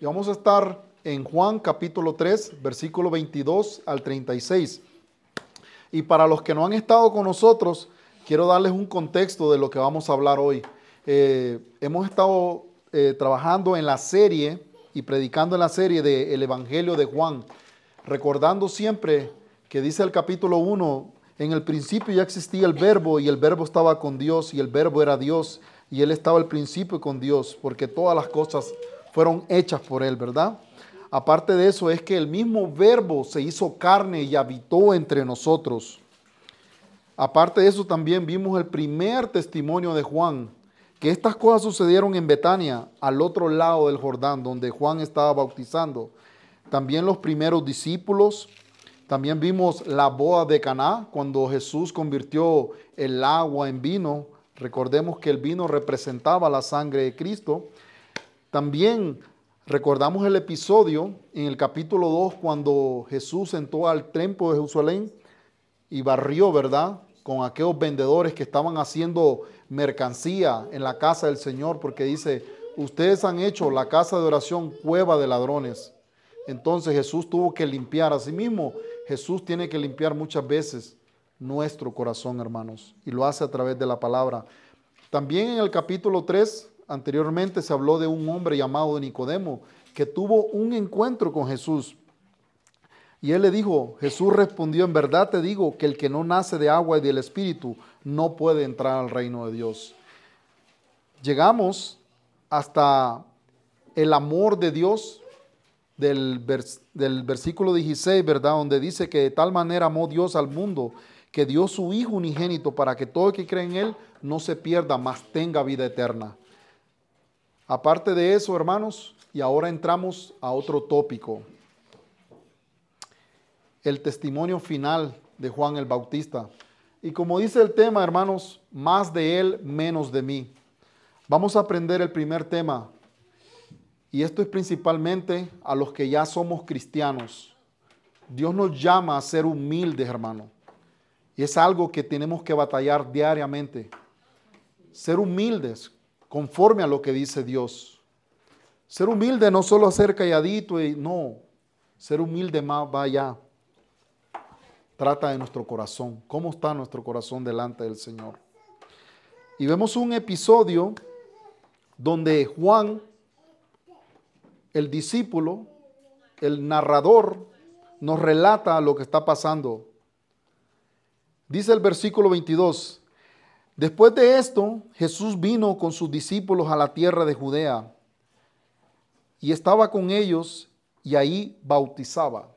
Y vamos a estar en Juan capítulo 3, versículo 22 al 36. Y para los que no han estado con nosotros, quiero darles un contexto de lo que vamos a hablar hoy. Eh, hemos estado eh, trabajando en la serie y predicando en la serie del Evangelio de Juan, recordando siempre que dice el capítulo 1, en el principio ya existía el verbo y el verbo estaba con Dios y el verbo era Dios y él estaba al principio con Dios, porque todas las cosas fueron hechas por Él, ¿verdad? Aparte de eso, es que el mismo verbo se hizo carne y habitó entre nosotros. Aparte de eso, también vimos el primer testimonio de Juan, que estas cosas sucedieron en Betania, al otro lado del Jordán, donde Juan estaba bautizando. También los primeros discípulos. También vimos la boda de Caná, cuando Jesús convirtió el agua en vino. Recordemos que el vino representaba la sangre de Cristo. También recordamos el episodio en el capítulo 2 cuando Jesús entró al templo de Jerusalén y barrió, ¿verdad? Con aquellos vendedores que estaban haciendo mercancía en la casa del Señor, porque dice, ustedes han hecho la casa de oración cueva de ladrones. Entonces Jesús tuvo que limpiar. a sí mismo. Jesús tiene que limpiar muchas veces nuestro corazón, hermanos, y lo hace a través de la palabra. También en el capítulo 3 Anteriormente se habló de un hombre llamado Nicodemo que tuvo un encuentro con Jesús. Y él le dijo, Jesús respondió, en verdad te digo que el que no nace de agua y del Espíritu no puede entrar al reino de Dios. Llegamos hasta el amor de Dios del, del versículo 16, ¿verdad? Donde dice que de tal manera amó Dios al mundo que dio su Hijo unigénito para que todo el que cree en Él no se pierda, mas tenga vida eterna. Aparte de eso, hermanos, y ahora entramos a otro tópico. El testimonio final de Juan el Bautista. Y como dice el tema, hermanos, más de él, menos de mí. Vamos a aprender el primer tema. Y esto es principalmente a los que ya somos cristianos. Dios nos llama a ser humildes, hermano. Y es algo que tenemos que batallar diariamente. Ser humildes, conforme a lo que dice Dios. Ser humilde no solo ser calladito y no, ser humilde más vaya. Trata de nuestro corazón, cómo está nuestro corazón delante del Señor. Y vemos un episodio donde Juan, el discípulo, el narrador, nos relata lo que está pasando. Dice el versículo 22, Después de esto, Jesús vino con sus discípulos a la tierra de Judea y estaba con ellos y ahí bautizaba.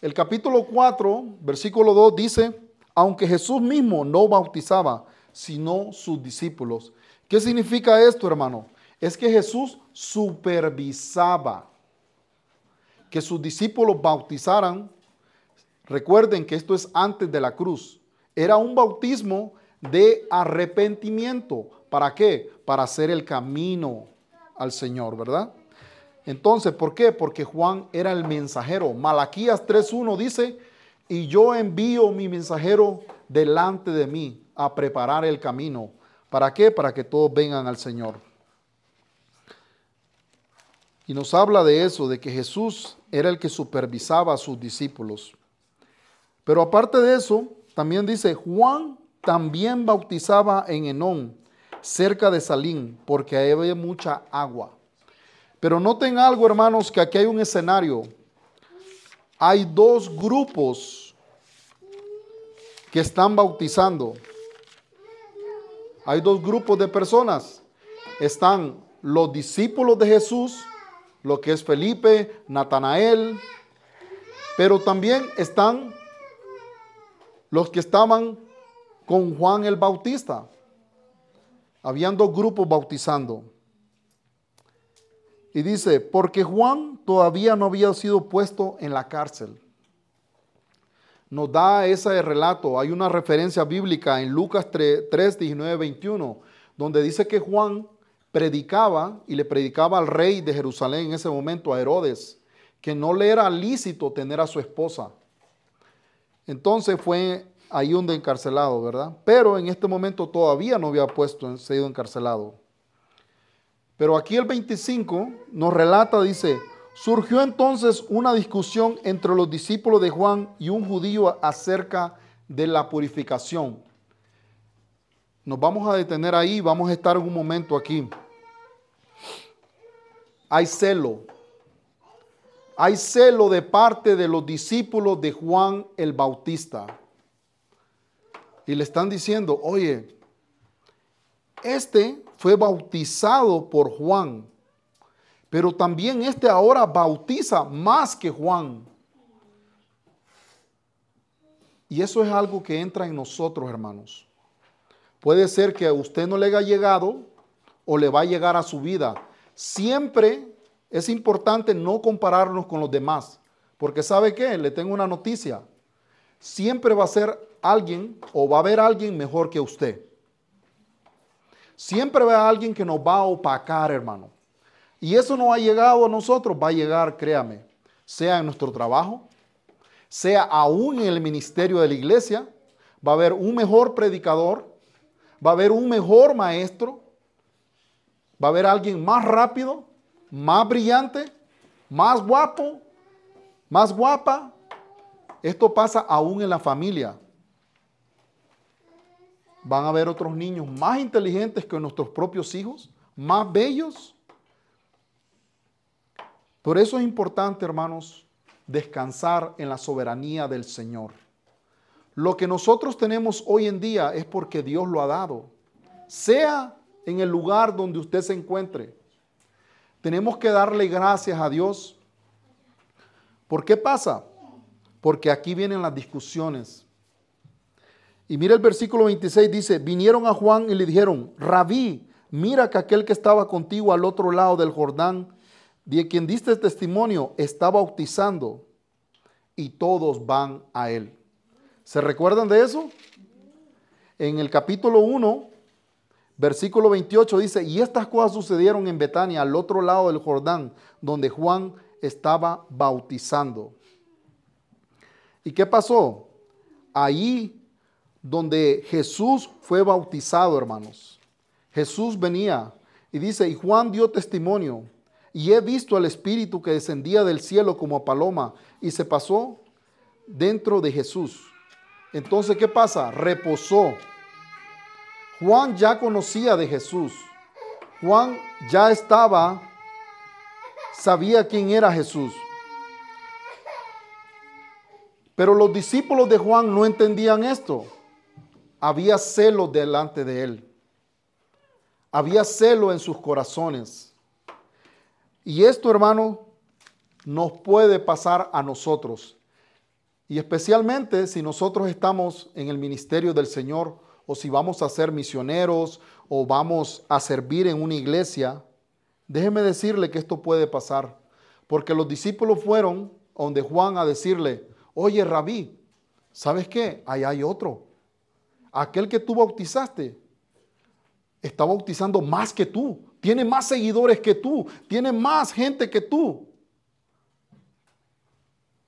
El capítulo 4, versículo 2 dice, aunque Jesús mismo no bautizaba, sino sus discípulos. ¿Qué significa esto, hermano? Es que Jesús supervisaba que sus discípulos bautizaran. Recuerden que esto es antes de la cruz. Era un bautismo de arrepentimiento. ¿Para qué? Para hacer el camino al Señor, ¿verdad? Entonces, ¿por qué? Porque Juan era el mensajero. Malaquías 3.1 dice, y yo envío mi mensajero delante de mí a preparar el camino. ¿Para qué? Para que todos vengan al Señor. Y nos habla de eso, de que Jesús era el que supervisaba a sus discípulos. Pero aparte de eso, también dice, Juan también bautizaba en Enón, cerca de Salín, porque ahí había mucha agua. Pero noten algo, hermanos, que aquí hay un escenario. Hay dos grupos que están bautizando. Hay dos grupos de personas. Están los discípulos de Jesús, lo que es Felipe, Natanael, pero también están los que estaban con Juan el Bautista. Habían dos grupos bautizando. Y dice, porque Juan todavía no había sido puesto en la cárcel. Nos da ese relato. Hay una referencia bíblica en Lucas 3, 19, 21, donde dice que Juan predicaba y le predicaba al rey de Jerusalén en ese momento, a Herodes, que no le era lícito tener a su esposa. Entonces fue ahí donde encarcelado, ¿verdad? Pero en este momento todavía no había puesto, sido encarcelado. Pero aquí el 25 nos relata, dice, surgió entonces una discusión entre los discípulos de Juan y un judío acerca de la purificación. Nos vamos a detener ahí, vamos a estar en un momento aquí. Hay celo. Hay celo de parte de los discípulos de Juan el Bautista. Y le están diciendo, oye, este fue bautizado por Juan, pero también este ahora bautiza más que Juan. Y eso es algo que entra en nosotros, hermanos. Puede ser que a usted no le haya llegado o le va a llegar a su vida. Siempre es importante no compararnos con los demás, porque ¿sabe qué? Le tengo una noticia. Siempre va a ser alguien o va a haber alguien mejor que usted. Siempre va a haber alguien que nos va a opacar, hermano. Y eso no ha llegado a nosotros, va a llegar, créame, sea en nuestro trabajo, sea aún en el ministerio de la iglesia, va a haber un mejor predicador, va a haber un mejor maestro, va a haber alguien más rápido, más brillante, más guapo, más guapa. Esto pasa aún en la familia. Van a haber otros niños más inteligentes que nuestros propios hijos, más bellos. Por eso es importante, hermanos, descansar en la soberanía del Señor. Lo que nosotros tenemos hoy en día es porque Dios lo ha dado. Sea en el lugar donde usted se encuentre. Tenemos que darle gracias a Dios. ¿Por qué pasa? Porque aquí vienen las discusiones. Y mira el versículo 26 dice, vinieron a Juan y le dijeron, rabí, mira que aquel que estaba contigo al otro lado del Jordán, de quien diste testimonio, está bautizando y todos van a él. ¿Se recuerdan de eso? En el capítulo 1, versículo 28 dice, y estas cosas sucedieron en Betania, al otro lado del Jordán, donde Juan estaba bautizando. ¿Y qué pasó? Ahí donde Jesús fue bautizado, hermanos. Jesús venía y dice, y Juan dio testimonio y he visto al Espíritu que descendía del cielo como paloma y se pasó dentro de Jesús. Entonces, ¿qué pasa? Reposó. Juan ya conocía de Jesús. Juan ya estaba, sabía quién era Jesús. Pero los discípulos de Juan no entendían esto. Había celo delante de él. Había celo en sus corazones. Y esto, hermano, nos puede pasar a nosotros. Y especialmente si nosotros estamos en el ministerio del Señor o si vamos a ser misioneros o vamos a servir en una iglesia, déjeme decirle que esto puede pasar. Porque los discípulos fueron donde Juan a decirle, oye rabí, ¿sabes qué? Ahí hay otro. Aquel que tú bautizaste está bautizando más que tú tiene más seguidores que tú, tiene más gente que tú.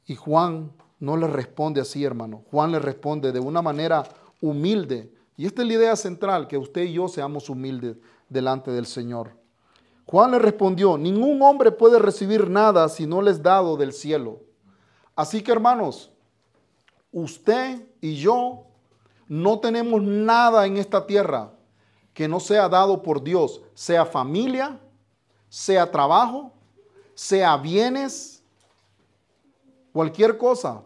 Y Juan no le responde así, hermano. Juan le responde de una manera humilde. Y esta es la idea central, que usted y yo seamos humildes delante del Señor. Juan le respondió, ningún hombre puede recibir nada si no les dado del cielo. Así que hermanos, usted y yo no tenemos nada en esta tierra que no sea dado por Dios, sea familia, sea trabajo, sea bienes, cualquier cosa.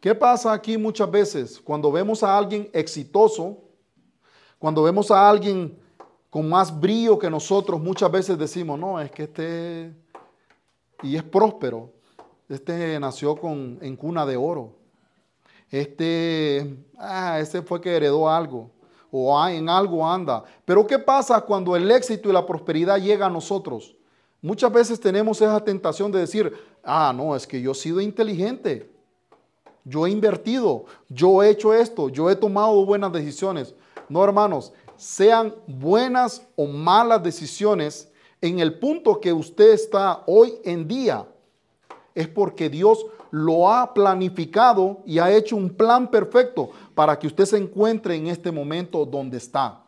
¿Qué pasa aquí muchas veces cuando vemos a alguien exitoso, cuando vemos a alguien con más brillo que nosotros, muchas veces decimos, no, es que este, y es próspero, este nació con, en cuna de oro, este, ah, ese fue que heredó algo o en algo anda. Pero ¿qué pasa cuando el éxito y la prosperidad llega a nosotros? Muchas veces tenemos esa tentación de decir, ah, no, es que yo he sido inteligente, yo he invertido, yo he hecho esto, yo he tomado buenas decisiones. No, hermanos, sean buenas o malas decisiones, en el punto que usted está hoy en día, es porque Dios lo ha planificado y ha hecho un plan perfecto para que usted se encuentre en este momento donde está.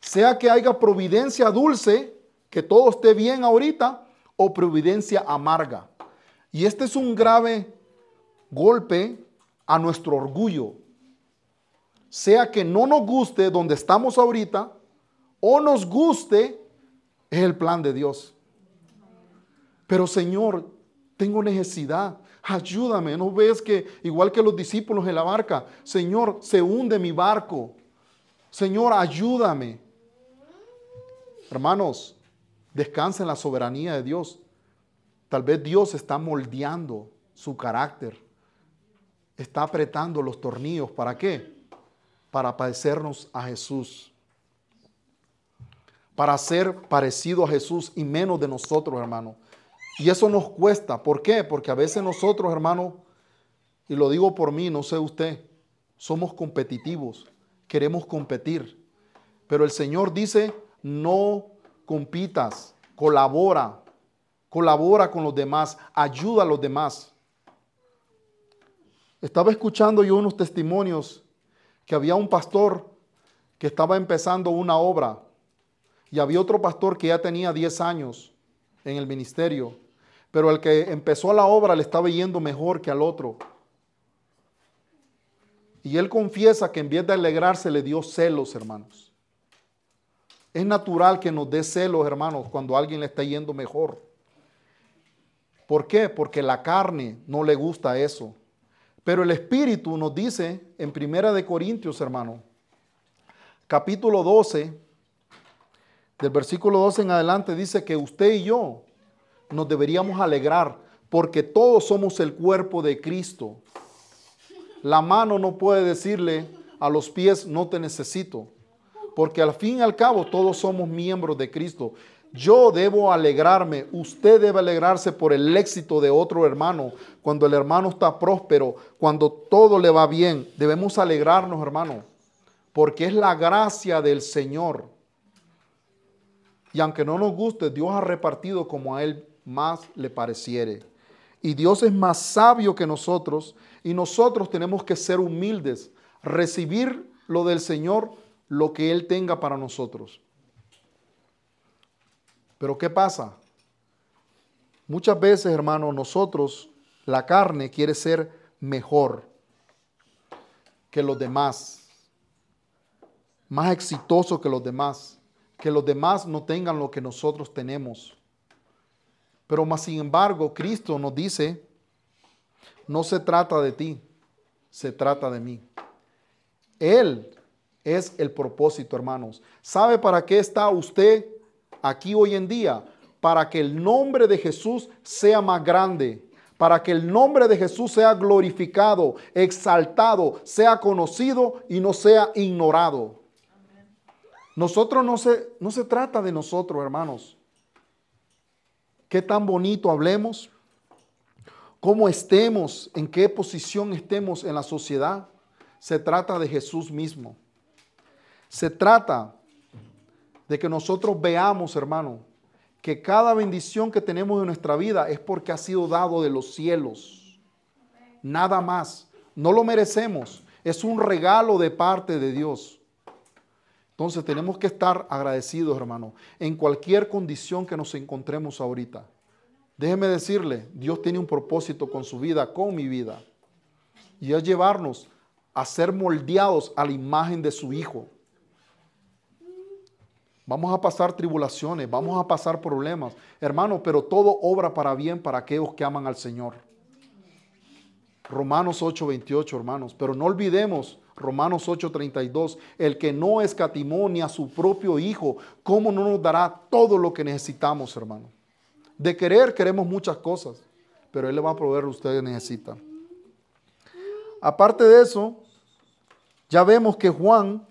Sea que haya providencia dulce que todo esté bien ahorita o providencia amarga. Y este es un grave golpe a nuestro orgullo. Sea que no nos guste donde estamos ahorita o nos guste, es el plan de Dios. Pero Señor, tengo necesidad. Ayúdame. ¿No ves que igual que los discípulos en la barca, Señor, se hunde mi barco? Señor, ayúdame. Hermanos, descansa en la soberanía de Dios. Tal vez Dios está moldeando su carácter. Está apretando los tornillos. ¿Para qué? Para padecernos a Jesús. Para ser parecido a Jesús y menos de nosotros, hermano. Y eso nos cuesta. ¿Por qué? Porque a veces nosotros, hermano, y lo digo por mí, no sé usted, somos competitivos. Queremos competir. Pero el Señor dice, no compitas, colabora, colabora con los demás, ayuda a los demás. Estaba escuchando yo unos testimonios que había un pastor que estaba empezando una obra y había otro pastor que ya tenía 10 años en el ministerio, pero el que empezó la obra le estaba yendo mejor que al otro. Y él confiesa que en vez de alegrarse le dio celos, hermanos. Es natural que nos dé celos, hermanos, cuando alguien le está yendo mejor. ¿Por qué? Porque la carne no le gusta eso. Pero el Espíritu nos dice en Primera de Corintios, hermano, capítulo 12, del versículo 12 en adelante, dice que usted y yo nos deberíamos alegrar porque todos somos el cuerpo de Cristo. La mano no puede decirle a los pies, no te necesito porque al fin y al cabo todos somos miembros de Cristo. Yo debo alegrarme, usted debe alegrarse por el éxito de otro hermano, cuando el hermano está próspero, cuando todo le va bien. Debemos alegrarnos, hermano, porque es la gracia del Señor. Y aunque no nos guste, Dios ha repartido como a Él más le pareciere. Y Dios es más sabio que nosotros y nosotros tenemos que ser humildes, recibir lo del Señor lo que Él tenga para nosotros. Pero ¿qué pasa? Muchas veces, hermanos, nosotros, la carne quiere ser mejor que los demás, más exitoso que los demás, que los demás no tengan lo que nosotros tenemos. Pero más sin embargo, Cristo nos dice, no se trata de ti, se trata de mí. Él es el propósito, hermanos. ¿Sabe para qué está usted aquí hoy en día? Para que el nombre de Jesús sea más grande, para que el nombre de Jesús sea glorificado, exaltado, sea conocido y no sea ignorado. Nosotros no se, no se trata de nosotros, hermanos. Qué tan bonito hablemos, cómo estemos, en qué posición estemos en la sociedad. Se trata de Jesús mismo. Se trata de que nosotros veamos, hermano, que cada bendición que tenemos en nuestra vida es porque ha sido dado de los cielos. Nada más. No lo merecemos. Es un regalo de parte de Dios. Entonces tenemos que estar agradecidos, hermano, en cualquier condición que nos encontremos ahorita. Déjeme decirle, Dios tiene un propósito con su vida, con mi vida. Y es llevarnos a ser moldeados a la imagen de su Hijo. Vamos a pasar tribulaciones, vamos a pasar problemas. Hermano, pero todo obra para bien para aquellos que aman al Señor. Romanos 8:28, hermanos. Pero no olvidemos Romanos 8:32, el que no escatimó ni a su propio Hijo, ¿cómo no nos dará todo lo que necesitamos, hermano? De querer queremos muchas cosas, pero Él le va a proveer lo que ustedes necesitan. Aparte de eso, ya vemos que Juan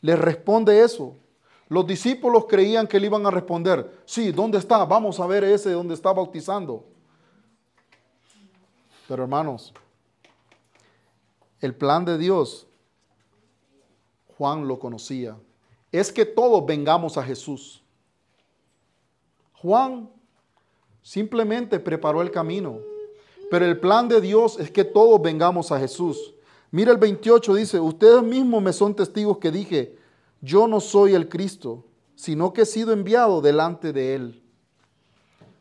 le responde eso. Los discípulos creían que le iban a responder, sí, ¿dónde está? Vamos a ver ese donde está bautizando. Pero hermanos, el plan de Dios, Juan lo conocía, es que todos vengamos a Jesús. Juan simplemente preparó el camino, pero el plan de Dios es que todos vengamos a Jesús. Mira el 28 dice, ustedes mismos me son testigos que dije, yo no soy el Cristo, sino que he sido enviado delante de Él.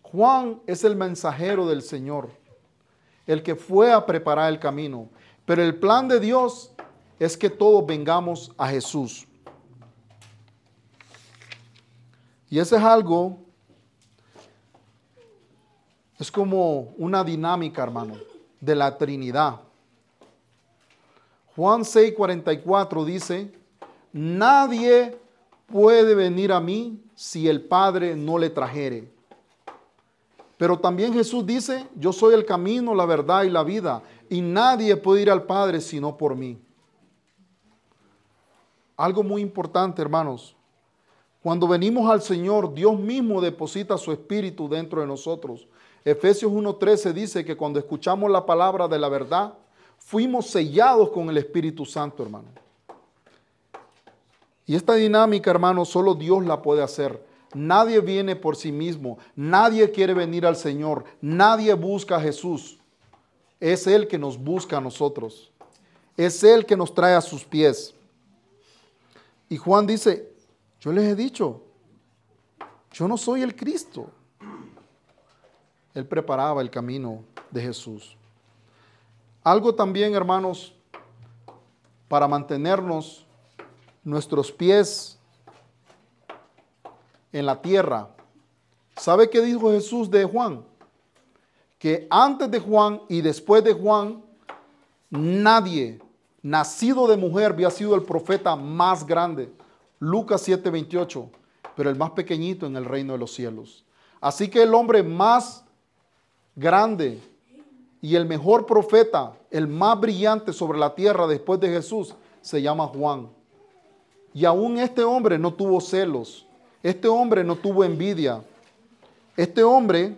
Juan es el mensajero del Señor, el que fue a preparar el camino. Pero el plan de Dios es que todos vengamos a Jesús. Y ese es algo, es como una dinámica, hermano, de la Trinidad. Juan 6:44 dice, nadie puede venir a mí si el Padre no le trajere. Pero también Jesús dice, yo soy el camino, la verdad y la vida, y nadie puede ir al Padre sino por mí. Algo muy importante, hermanos. Cuando venimos al Señor, Dios mismo deposita su espíritu dentro de nosotros. Efesios 1.13 dice que cuando escuchamos la palabra de la verdad, fuimos sellados con el Espíritu Santo, hermano. Y esta dinámica, hermano, solo Dios la puede hacer. Nadie viene por sí mismo, nadie quiere venir al Señor, nadie busca a Jesús. Es Él que nos busca a nosotros. Es Él que nos trae a sus pies. Y Juan dice, yo les he dicho, yo no soy el Cristo. Él preparaba el camino de Jesús. Algo también, hermanos, para mantenernos nuestros pies en la tierra. ¿Sabe qué dijo Jesús de Juan? Que antes de Juan y después de Juan, nadie nacido de mujer había sido el profeta más grande. Lucas 7:28, pero el más pequeñito en el reino de los cielos. Así que el hombre más grande y el mejor profeta, el más brillante sobre la tierra después de Jesús, se llama Juan. Y aún este hombre no tuvo celos, este hombre no tuvo envidia, este hombre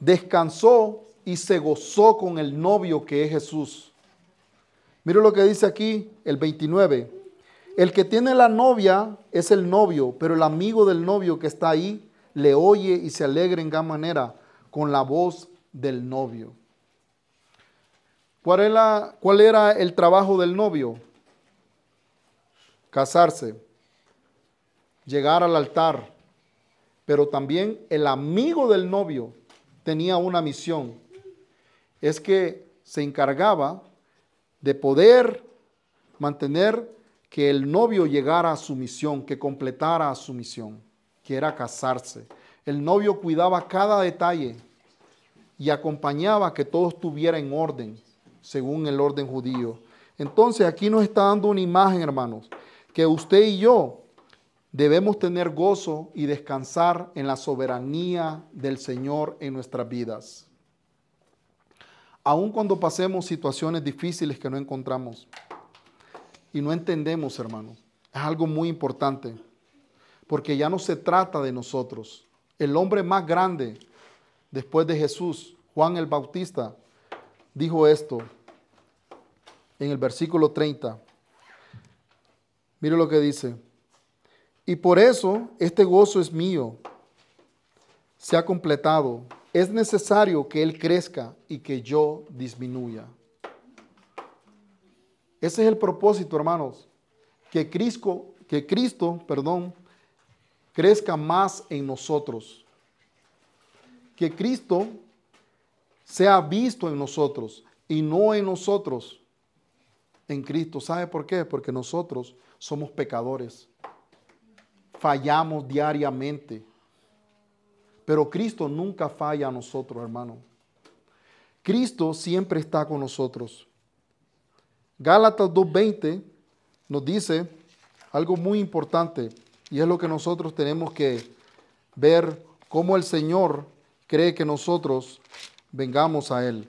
descansó y se gozó con el novio que es Jesús. Mire lo que dice aquí el 29. El que tiene la novia es el novio, pero el amigo del novio que está ahí le oye y se alegra en gran manera con la voz del novio. ¿Cuál era, ¿Cuál era el trabajo del novio? Casarse, llegar al altar, pero también el amigo del novio tenía una misión, es que se encargaba de poder mantener que el novio llegara a su misión, que completara su misión, que era casarse. El novio cuidaba cada detalle y acompañaba que todo estuviera en orden, según el orden judío. Entonces aquí nos está dando una imagen, hermanos, que usted y yo debemos tener gozo y descansar en la soberanía del Señor en nuestras vidas. Aun cuando pasemos situaciones difíciles que no encontramos y no entendemos, hermanos. Es algo muy importante, porque ya no se trata de nosotros. El hombre más grande después de Jesús, Juan el Bautista, dijo esto en el versículo 30. Mire lo que dice. Y por eso este gozo es mío, se ha completado. Es necesario que Él crezca y que yo disminuya. Ese es el propósito, hermanos, que Cristo, que Cristo, crezca más en nosotros. Que Cristo sea visto en nosotros y no en nosotros en Cristo. ¿Sabe por qué? Porque nosotros somos pecadores. Fallamos diariamente. Pero Cristo nunca falla a nosotros, hermano. Cristo siempre está con nosotros. Gálatas 2.20 nos dice algo muy importante y es lo que nosotros tenemos que ver cómo el Señor cree que nosotros vengamos a Él.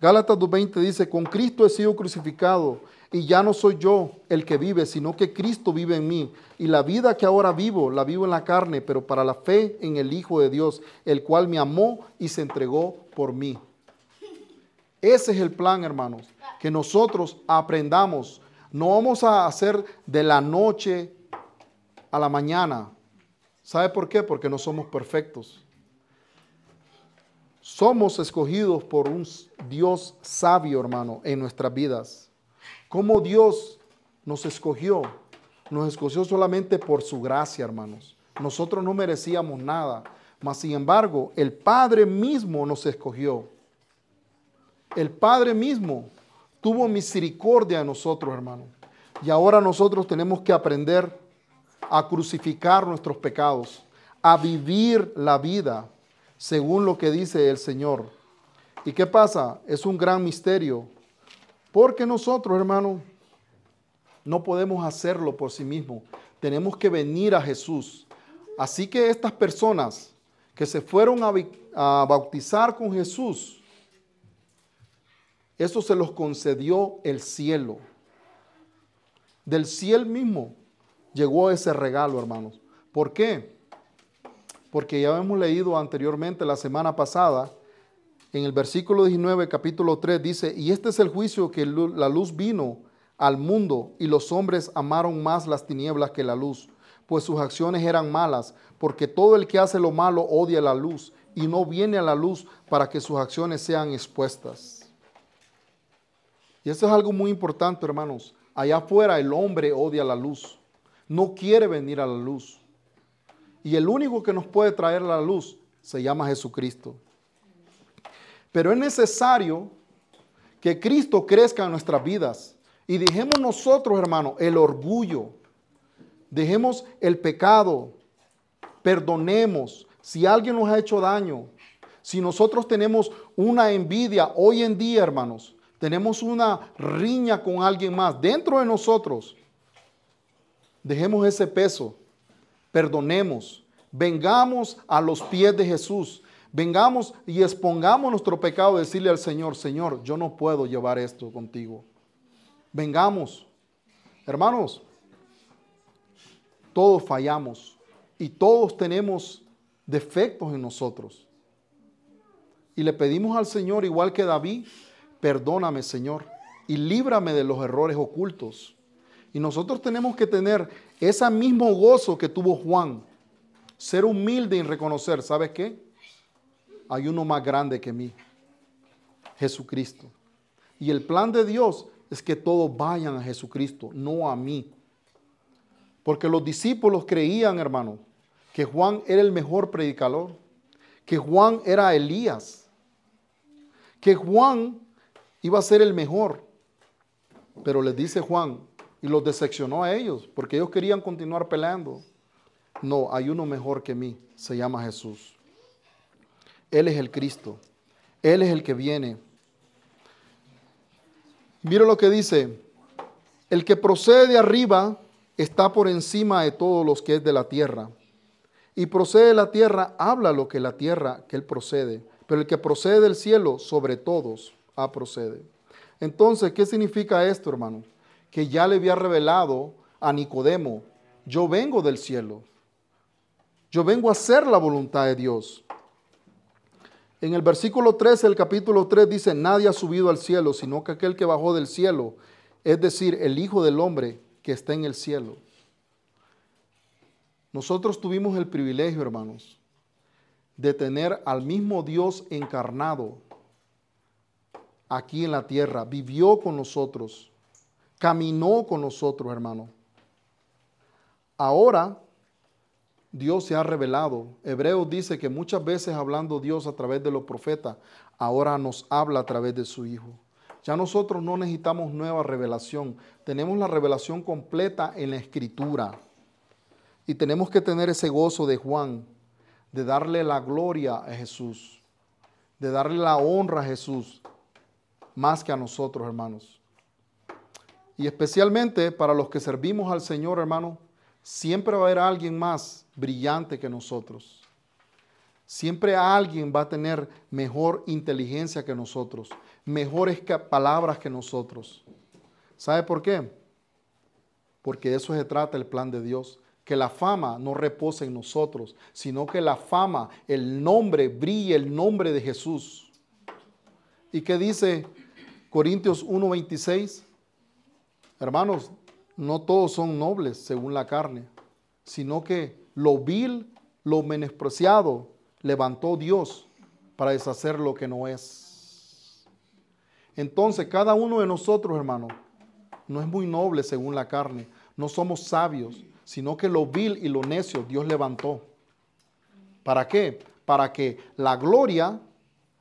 Gálatas 2.20 dice, con Cristo he sido crucificado y ya no soy yo el que vive, sino que Cristo vive en mí. Y la vida que ahora vivo, la vivo en la carne, pero para la fe en el Hijo de Dios, el cual me amó y se entregó por mí. Ese es el plan, hermanos que nosotros aprendamos. No vamos a hacer de la noche a la mañana. ¿Sabe por qué? Porque no somos perfectos. Somos escogidos por un Dios sabio, hermano, en nuestras vidas. ¿Cómo Dios nos escogió? Nos escogió solamente por su gracia, hermanos. Nosotros no merecíamos nada, mas sin embargo, el Padre mismo nos escogió. El Padre mismo tuvo misericordia de nosotros, hermanos. Y ahora nosotros tenemos que aprender a crucificar nuestros pecados, a vivir la vida según lo que dice el Señor. ¿Y qué pasa? Es un gran misterio. Porque nosotros, hermanos, no podemos hacerlo por sí mismos. Tenemos que venir a Jesús. Así que estas personas que se fueron a, a bautizar con Jesús, eso se los concedió el cielo. Del cielo mismo llegó ese regalo, hermanos. ¿Por qué? Porque ya hemos leído anteriormente la semana pasada, en el versículo 19, capítulo 3, dice, y este es el juicio que la luz vino al mundo y los hombres amaron más las tinieblas que la luz, pues sus acciones eran malas, porque todo el que hace lo malo odia la luz y no viene a la luz para que sus acciones sean expuestas. Y eso es algo muy importante, hermanos. Allá afuera el hombre odia la luz, no quiere venir a la luz. Y el único que nos puede traer la luz se llama Jesucristo. Pero es necesario que Cristo crezca en nuestras vidas. Y dejemos nosotros, hermano, el orgullo. Dejemos el pecado. Perdonemos. Si alguien nos ha hecho daño, si nosotros tenemos una envidia hoy en día, hermanos, tenemos una riña con alguien más dentro de nosotros, dejemos ese peso perdonemos, vengamos a los pies de Jesús, vengamos y expongamos nuestro pecado, decirle al Señor, Señor, yo no puedo llevar esto contigo. Vengamos, hermanos, todos fallamos y todos tenemos defectos en nosotros. Y le pedimos al Señor, igual que David, perdóname Señor y líbrame de los errores ocultos. Y nosotros tenemos que tener ese mismo gozo que tuvo Juan. Ser humilde y reconocer, ¿sabes qué? Hay uno más grande que mí, Jesucristo. Y el plan de Dios es que todos vayan a Jesucristo, no a mí. Porque los discípulos creían, hermano, que Juan era el mejor predicador, que Juan era Elías, que Juan iba a ser el mejor. Pero les dice Juan, y los decepcionó a ellos, porque ellos querían continuar peleando. No, hay uno mejor que mí, se llama Jesús. Él es el Cristo, Él es el que viene. Mira lo que dice, el que procede de arriba está por encima de todos los que es de la tierra. Y procede de la tierra, habla lo que la tierra que él procede. Pero el que procede del cielo, sobre todos, ha procede. Entonces, ¿qué significa esto, hermano? que ya le había revelado a Nicodemo, yo vengo del cielo, yo vengo a hacer la voluntad de Dios. En el versículo 13 del capítulo 3 dice, nadie ha subido al cielo, sino que aquel que bajó del cielo, es decir, el Hijo del Hombre que está en el cielo. Nosotros tuvimos el privilegio, hermanos, de tener al mismo Dios encarnado aquí en la tierra, vivió con nosotros caminó con nosotros, hermano. Ahora Dios se ha revelado. Hebreos dice que muchas veces hablando Dios a través de los profetas, ahora nos habla a través de su Hijo. Ya nosotros no necesitamos nueva revelación. Tenemos la revelación completa en la Escritura. Y tenemos que tener ese gozo de Juan, de darle la gloria a Jesús, de darle la honra a Jesús, más que a nosotros, hermanos. Y especialmente para los que servimos al Señor, hermano, siempre va a haber alguien más brillante que nosotros. Siempre alguien va a tener mejor inteligencia que nosotros, mejores palabras que nosotros. ¿Sabe por qué? Porque eso se trata el plan de Dios. Que la fama no repose en nosotros, sino que la fama, el nombre, brille el nombre de Jesús. ¿Y qué dice Corintios 1.26? Hermanos, no todos son nobles según la carne, sino que lo vil, lo menospreciado, levantó Dios para deshacer lo que no es. Entonces, cada uno de nosotros, hermanos, no es muy noble según la carne. no somos sabios, sino que lo vil y lo necio Dios levantó. ¿Para qué? Para que la gloria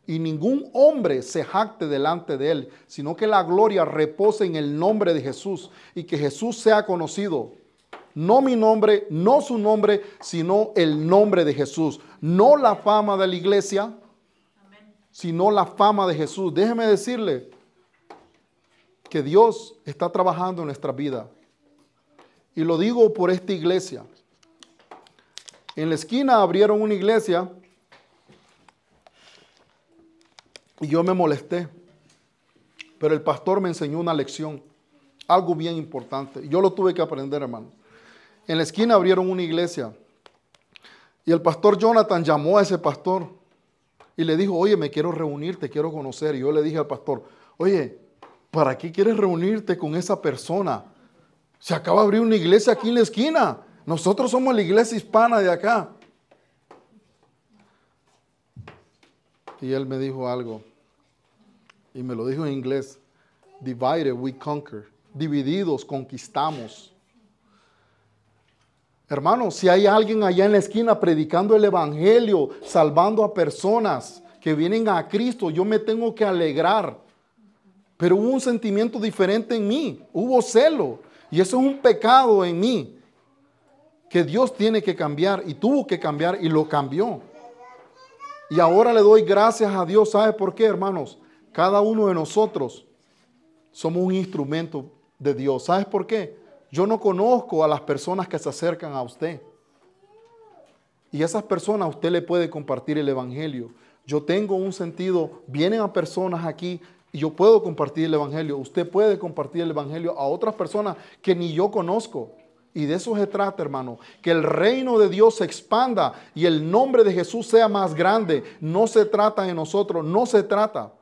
y ningún hombre se jacte delante de él, sino que la gloria repose en el nombre de Jesús y que Jesús sea conocido. No mi nombre, no su nombre, sino el nombre de Jesús. No la fama de la iglesia, sino la fama de Jesús. Déjeme decirle que Dios está trabajando en nuestra vida. Y lo digo por esta iglesia. En la esquina abrieron una iglesia y yo me molesté. Pero el pastor me enseñó una lección, algo bien importante. Yo lo tuve que aprender, hermano. En la esquina abrieron una iglesia y el pastor Jonathan llamó a ese pastor y le dijo, oye, me quiero reunir, te quiero conocer. Y yo le dije al pastor, oye, ¿para qué quieres reunirte con esa persona? Se acaba de abrir una iglesia aquí en la esquina. Nosotros somos la iglesia hispana de acá. Y él me dijo algo. Y me lo dijo en inglés. Divided we conquer. Divididos conquistamos. Hermano, si hay alguien allá en la esquina predicando el Evangelio, salvando a personas que vienen a Cristo, yo me tengo que alegrar. Pero hubo un sentimiento diferente en mí, hubo celo. Y eso es un pecado en mí que Dios tiene que cambiar y tuvo que cambiar y lo cambió. Y ahora le doy gracias a Dios. ¿Sabe por qué, hermanos? Cada uno de nosotros somos un instrumento de Dios. ¿Sabes por qué? Yo no conozco a las personas que se acercan a usted. Y a esas personas usted le puede compartir el Evangelio. Yo tengo un sentido, vienen a personas aquí y yo puedo compartir el Evangelio. Usted puede compartir el Evangelio a otras personas que ni yo conozco. Y de eso se trata, hermano. Que el reino de Dios se expanda y el nombre de Jesús sea más grande. No se trata de nosotros, no se trata.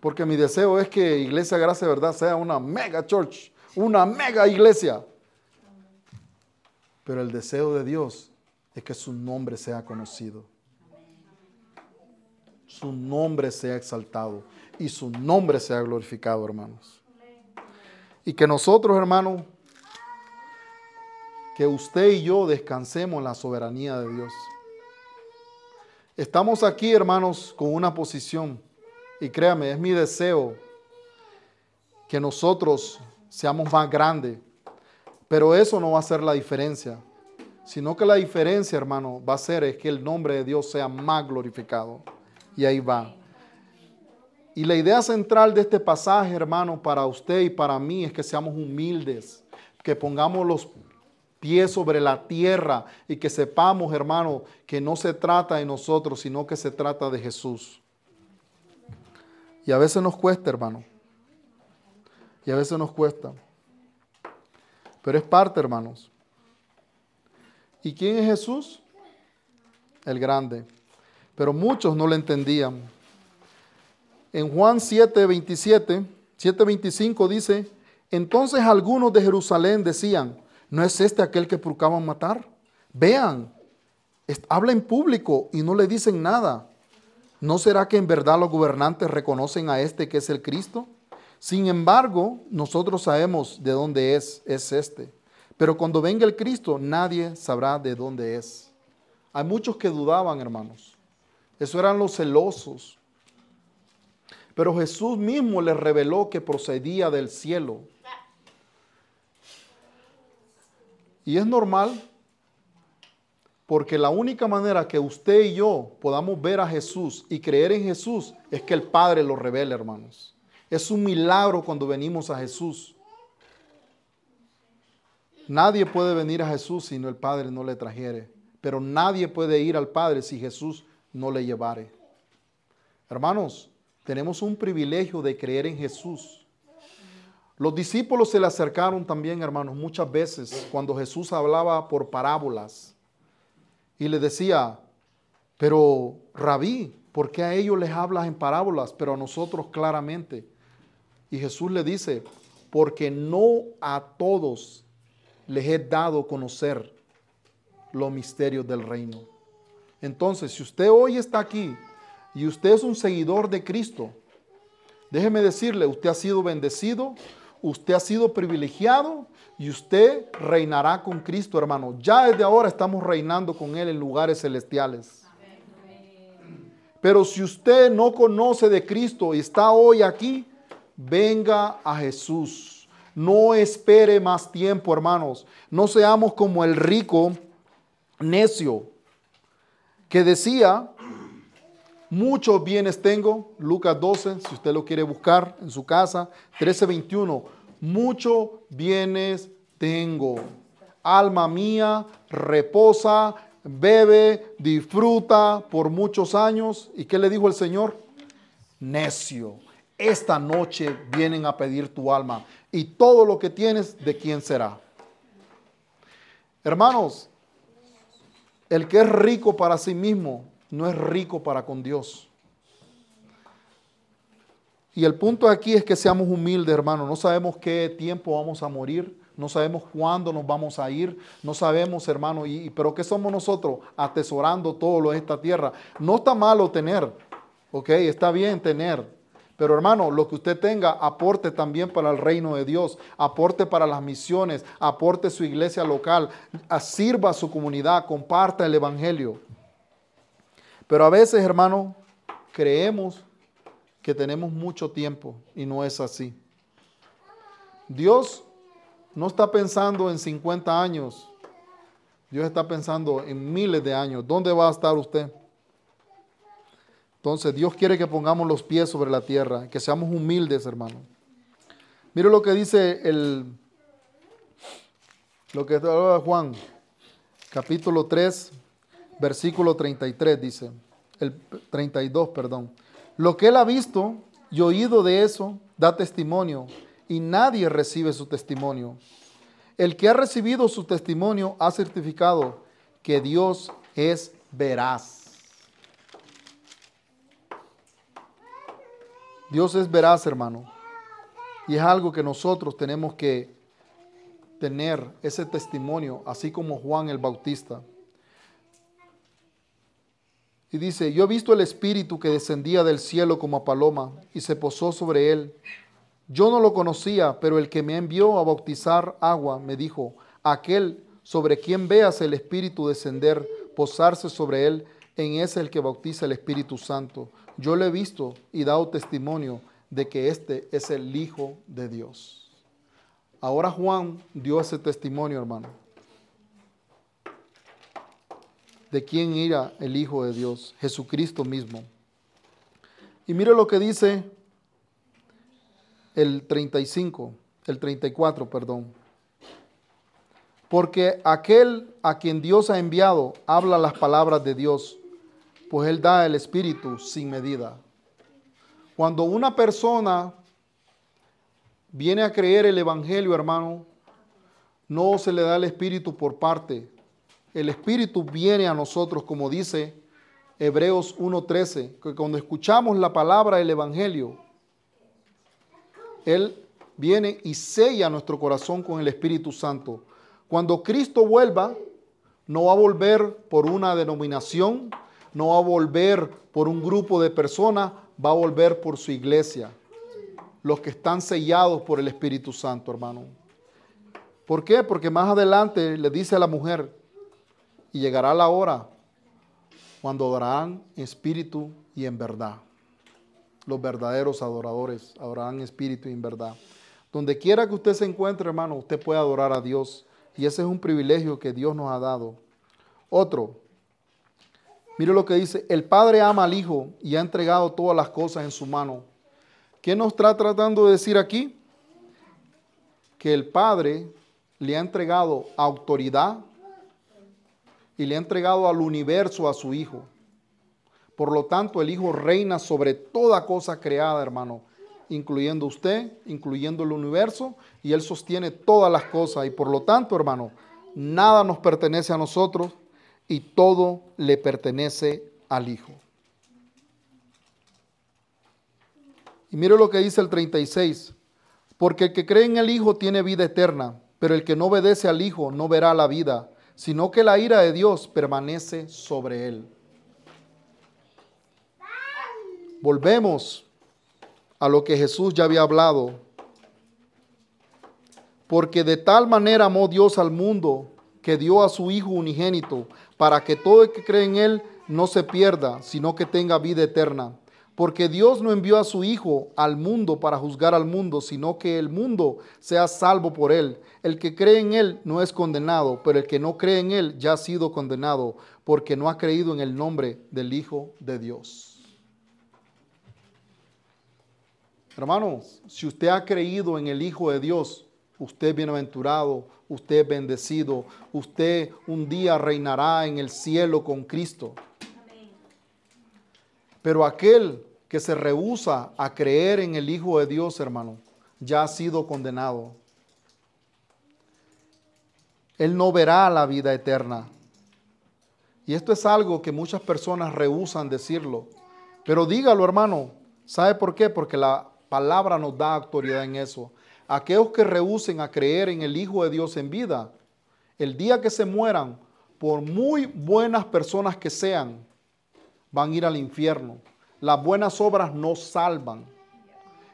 Porque mi deseo es que Iglesia Gracia de Verdad sea una mega church, una mega iglesia. Pero el deseo de Dios es que su nombre sea conocido. Su nombre sea exaltado y su nombre sea glorificado, hermanos. Y que nosotros, hermanos, que usted y yo descansemos en la soberanía de Dios. Estamos aquí, hermanos, con una posición. Y créame, es mi deseo que nosotros seamos más grandes. Pero eso no va a ser la diferencia. Sino que la diferencia, hermano, va a ser es que el nombre de Dios sea más glorificado. Y ahí va. Y la idea central de este pasaje, hermano, para usted y para mí es que seamos humildes, que pongamos los pie sobre la tierra y que sepamos, hermano, que no se trata de nosotros, sino que se trata de Jesús. Y a veces nos cuesta, hermano. Y a veces nos cuesta. Pero es parte, hermanos. ¿Y quién es Jesús? El grande. Pero muchos no lo entendían. En Juan 7, 27, 7, 25 dice, entonces algunos de Jerusalén decían, ¿No es este aquel que procuraban matar? Vean, habla en público y no le dicen nada. ¿No será que en verdad los gobernantes reconocen a este que es el Cristo? Sin embargo, nosotros sabemos de dónde es, es este. Pero cuando venga el Cristo, nadie sabrá de dónde es. Hay muchos que dudaban, hermanos. Eso eran los celosos. Pero Jesús mismo les reveló que procedía del cielo. Y es normal porque la única manera que usted y yo podamos ver a Jesús y creer en Jesús es que el Padre lo revele, hermanos. Es un milagro cuando venimos a Jesús. Nadie puede venir a Jesús si no el Padre no le trajere. Pero nadie puede ir al Padre si Jesús no le llevare. Hermanos, tenemos un privilegio de creer en Jesús. Los discípulos se le acercaron también, hermanos, muchas veces cuando Jesús hablaba por parábolas y le decía, pero rabí, ¿por qué a ellos les hablas en parábolas, pero a nosotros claramente? Y Jesús le dice, porque no a todos les he dado conocer los misterios del reino. Entonces, si usted hoy está aquí y usted es un seguidor de Cristo, déjeme decirle, usted ha sido bendecido, usted ha sido privilegiado y usted reinará con Cristo, hermano. Ya desde ahora estamos reinando con Él en lugares celestiales. Pero si usted no conoce de Cristo y está hoy aquí, venga a Jesús. No espere más tiempo, hermanos. No seamos como el rico necio que decía, muchos bienes tengo, Lucas 12, si usted lo quiere buscar en su casa, 13:21, muchos bienes tengo. Alma mía, reposa, bebe, disfruta por muchos años. ¿Y qué le dijo el Señor? Necio, esta noche vienen a pedir tu alma y todo lo que tienes, ¿de quién será? Hermanos, el que es rico para sí mismo no es rico para con Dios. Y el punto aquí es que seamos humildes, hermanos. No sabemos qué tiempo vamos a morir, no sabemos cuándo nos vamos a ir, no sabemos, hermano, y, pero ¿qué somos nosotros? Atesorando todo lo de esta tierra. No está malo tener, ¿ok? Está bien tener, pero hermano, lo que usted tenga, aporte también para el reino de Dios, aporte para las misiones, aporte su iglesia local, sirva a su comunidad, comparta el Evangelio. Pero a veces, hermano, creemos que tenemos mucho tiempo y no es así. Dios no está pensando en 50 años, Dios está pensando en miles de años. ¿Dónde va a estar usted? Entonces Dios quiere que pongamos los pies sobre la tierra, que seamos humildes, hermano. Mire lo que dice el, lo que habla Juan, capítulo 3, versículo 33, dice, el 32, perdón. Lo que él ha visto y oído de eso da testimonio, y nadie recibe su testimonio. El que ha recibido su testimonio ha certificado que Dios es veraz. Dios es veraz, hermano. Y es algo que nosotros tenemos que tener ese testimonio, así como Juan el Bautista. Y dice, yo he visto el Espíritu que descendía del cielo como paloma y se posó sobre él. Yo no lo conocía, pero el que me envió a bautizar agua me dijo, aquel sobre quien veas el Espíritu descender, posarse sobre él, en ese el que bautiza el Espíritu Santo. Yo lo he visto y dado testimonio de que este es el Hijo de Dios. Ahora Juan dio ese testimonio, hermano. ¿De quién era el Hijo de Dios? Jesucristo mismo. Y mire lo que dice el 35, el 34, perdón. Porque aquel a quien Dios ha enviado habla las palabras de Dios pues Él da el Espíritu sin medida. Cuando una persona viene a creer el Evangelio, hermano, no se le da el Espíritu por parte. El Espíritu viene a nosotros, como dice Hebreos 1.13, que cuando escuchamos la palabra del Evangelio, Él viene y sella nuestro corazón con el Espíritu Santo. Cuando Cristo vuelva, no va a volver por una denominación, no va a volver por un grupo de personas, va a volver por su iglesia. Los que están sellados por el Espíritu Santo, hermano. ¿Por qué? Porque más adelante le dice a la mujer, y llegará la hora cuando adorarán en espíritu y en verdad. Los verdaderos adoradores adorarán en espíritu y en verdad. Donde quiera que usted se encuentre, hermano, usted puede adorar a Dios. Y ese es un privilegio que Dios nos ha dado. Otro, Mire lo que dice, el Padre ama al Hijo y ha entregado todas las cosas en su mano. ¿Qué nos está tratando de decir aquí? Que el Padre le ha entregado autoridad y le ha entregado al universo a su Hijo. Por lo tanto, el Hijo reina sobre toda cosa creada, hermano, incluyendo usted, incluyendo el universo, y Él sostiene todas las cosas. Y por lo tanto, hermano, nada nos pertenece a nosotros, y todo le pertenece al Hijo. Y mire lo que dice el 36, porque el que cree en el Hijo tiene vida eterna, pero el que no obedece al Hijo no verá la vida, sino que la ira de Dios permanece sobre él. Volvemos a lo que Jesús ya había hablado Porque de tal manera amó Dios al mundo que dio a su Hijo unigénito, para que todo el que cree en Él no se pierda, sino que tenga vida eterna. Porque Dios no envió a su Hijo al mundo para juzgar al mundo, sino que el mundo sea salvo por Él. El que cree en Él no es condenado, pero el que no cree en Él ya ha sido condenado, porque no ha creído en el nombre del Hijo de Dios. Hermanos, si usted ha creído en el Hijo de Dios, usted es bienaventurado, usted es bendecido, usted un día reinará en el cielo con Cristo. Pero aquel que se rehúsa a creer en el Hijo de Dios, hermano, ya ha sido condenado. Él no verá la vida eterna. Y esto es algo que muchas personas rehusan decirlo. Pero dígalo, hermano. ¿Sabe por qué? Porque la palabra nos da autoridad en eso. Aquellos que rehúsen a creer en el Hijo de Dios en vida, el día que se mueran, por muy buenas personas que sean, van a ir al infierno. Las buenas obras no salvan.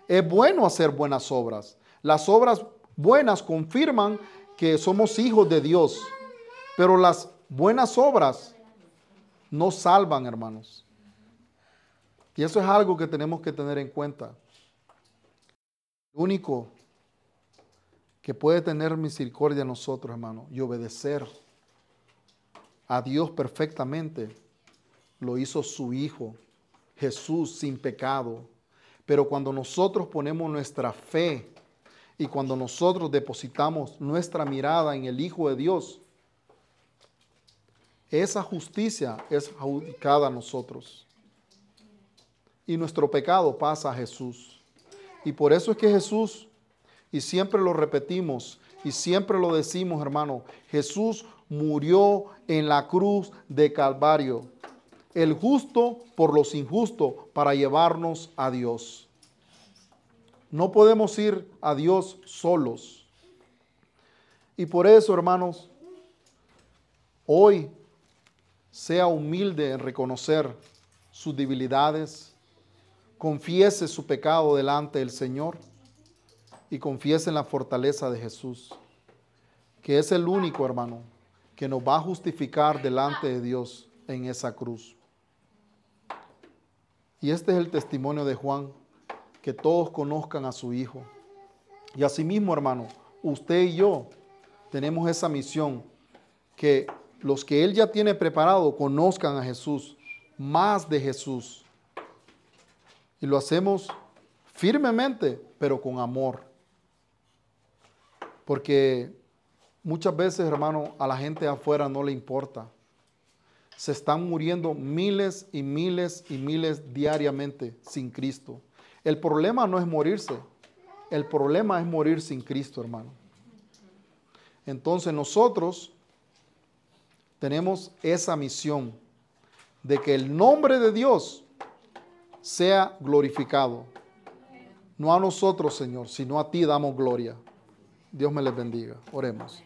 Es bueno hacer buenas obras. Las obras buenas confirman que somos hijos de Dios. Pero las buenas obras no salvan, hermanos. Y eso es algo que tenemos que tener en cuenta único que puede tener misericordia a nosotros, hermano, y obedecer a Dios perfectamente, lo hizo su Hijo, Jesús sin pecado. Pero cuando nosotros ponemos nuestra fe y cuando nosotros depositamos nuestra mirada en el Hijo de Dios, esa justicia es adjudicada a nosotros. Y nuestro pecado pasa a Jesús. Y por eso es que Jesús, y siempre lo repetimos, y siempre lo decimos, hermano, Jesús murió en la cruz de Calvario, el justo por los injustos, para llevarnos a Dios. No podemos ir a Dios solos. Y por eso, hermanos, hoy sea humilde en reconocer sus debilidades, confiese su pecado delante del Señor y confiese en la fortaleza de Jesús, que es el único hermano que nos va a justificar delante de Dios en esa cruz. Y este es el testimonio de Juan, que todos conozcan a su Hijo. Y asimismo, hermano, usted y yo tenemos esa misión, que los que Él ya tiene preparado conozcan a Jesús, más de Jesús y lo hacemos firmemente, pero con amor. Porque muchas veces, hermano, a la gente afuera no le importa. Se están muriendo miles y miles y miles diariamente sin Cristo. El problema no es morirse, el problema es morir sin Cristo, hermano. Entonces nosotros tenemos esa misión de que el nombre de Dios sea glorificado. No a nosotros, Señor, sino a ti damos gloria. Dios me les bendiga. Oremos.